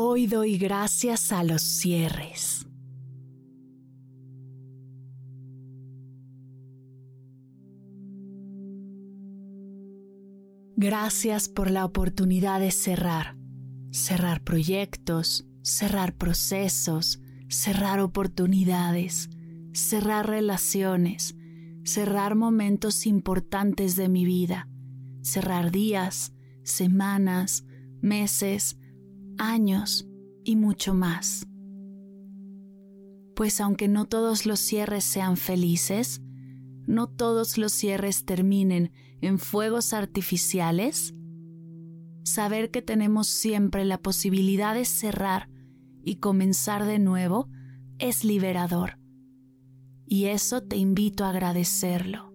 Hoy doy gracias a los cierres. Gracias por la oportunidad de cerrar, cerrar proyectos, cerrar procesos, cerrar oportunidades, cerrar relaciones, cerrar momentos importantes de mi vida, cerrar días, semanas, meses, años y mucho más. Pues aunque no todos los cierres sean felices, no todos los cierres terminen en fuegos artificiales, saber que tenemos siempre la posibilidad de cerrar y comenzar de nuevo es liberador. Y eso te invito a agradecerlo.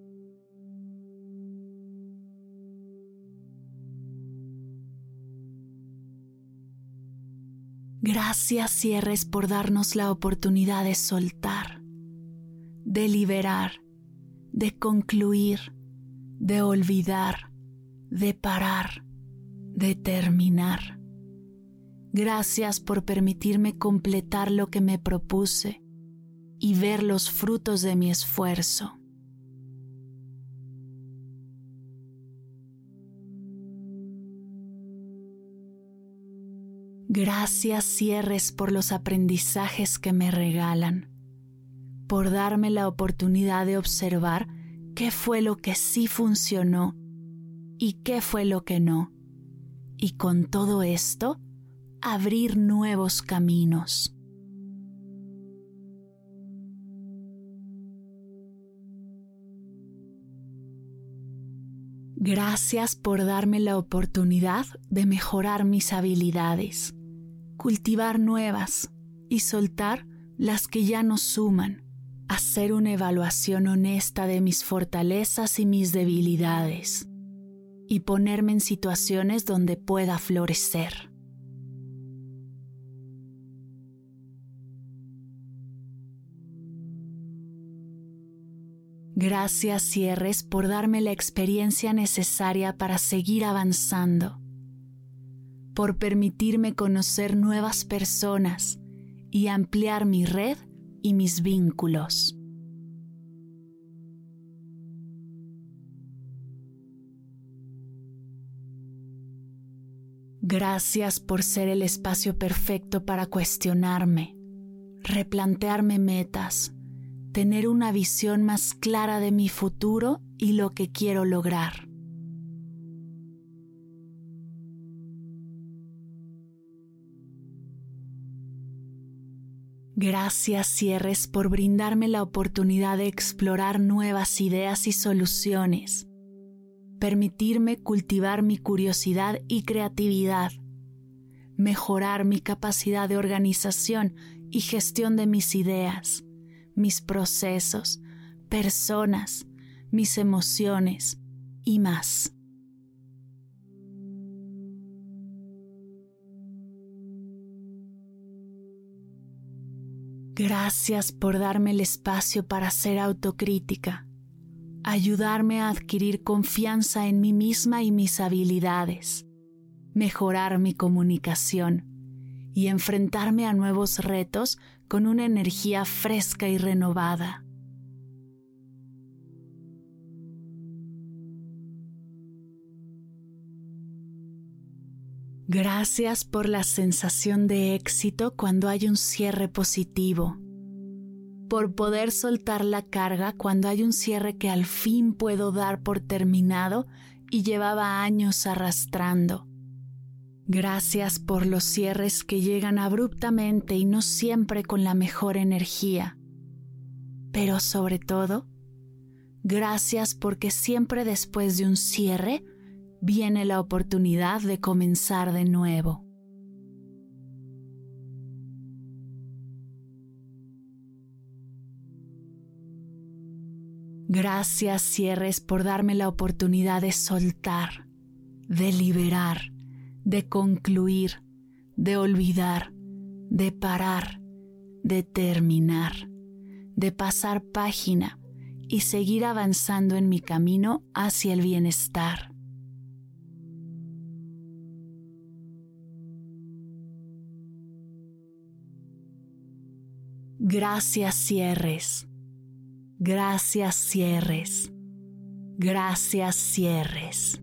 Gracias cierres por darnos la oportunidad de soltar, de liberar, de concluir, de olvidar, de parar, de terminar. Gracias por permitirme completar lo que me propuse y ver los frutos de mi esfuerzo. Gracias cierres por los aprendizajes que me regalan, por darme la oportunidad de observar qué fue lo que sí funcionó y qué fue lo que no, y con todo esto abrir nuevos caminos. Gracias por darme la oportunidad de mejorar mis habilidades cultivar nuevas y soltar las que ya no suman, hacer una evaluación honesta de mis fortalezas y mis debilidades y ponerme en situaciones donde pueda florecer. Gracias cierres por darme la experiencia necesaria para seguir avanzando por permitirme conocer nuevas personas y ampliar mi red y mis vínculos. Gracias por ser el espacio perfecto para cuestionarme, replantearme metas, tener una visión más clara de mi futuro y lo que quiero lograr. Gracias cierres por brindarme la oportunidad de explorar nuevas ideas y soluciones, permitirme cultivar mi curiosidad y creatividad, mejorar mi capacidad de organización y gestión de mis ideas, mis procesos, personas, mis emociones y más. Gracias por darme el espacio para ser autocrítica, ayudarme a adquirir confianza en mí misma y mis habilidades, mejorar mi comunicación y enfrentarme a nuevos retos con una energía fresca y renovada. Gracias por la sensación de éxito cuando hay un cierre positivo, por poder soltar la carga cuando hay un cierre que al fin puedo dar por terminado y llevaba años arrastrando. Gracias por los cierres que llegan abruptamente y no siempre con la mejor energía, pero sobre todo Gracias porque siempre después de un cierre viene la oportunidad de comenzar de nuevo. Gracias cierres por darme la oportunidad de soltar, de liberar, de concluir, de olvidar, de parar, de terminar, de pasar página y seguir avanzando en mi camino hacia el bienestar. Gracias cierres. Gracias cierres. Gracias cierres.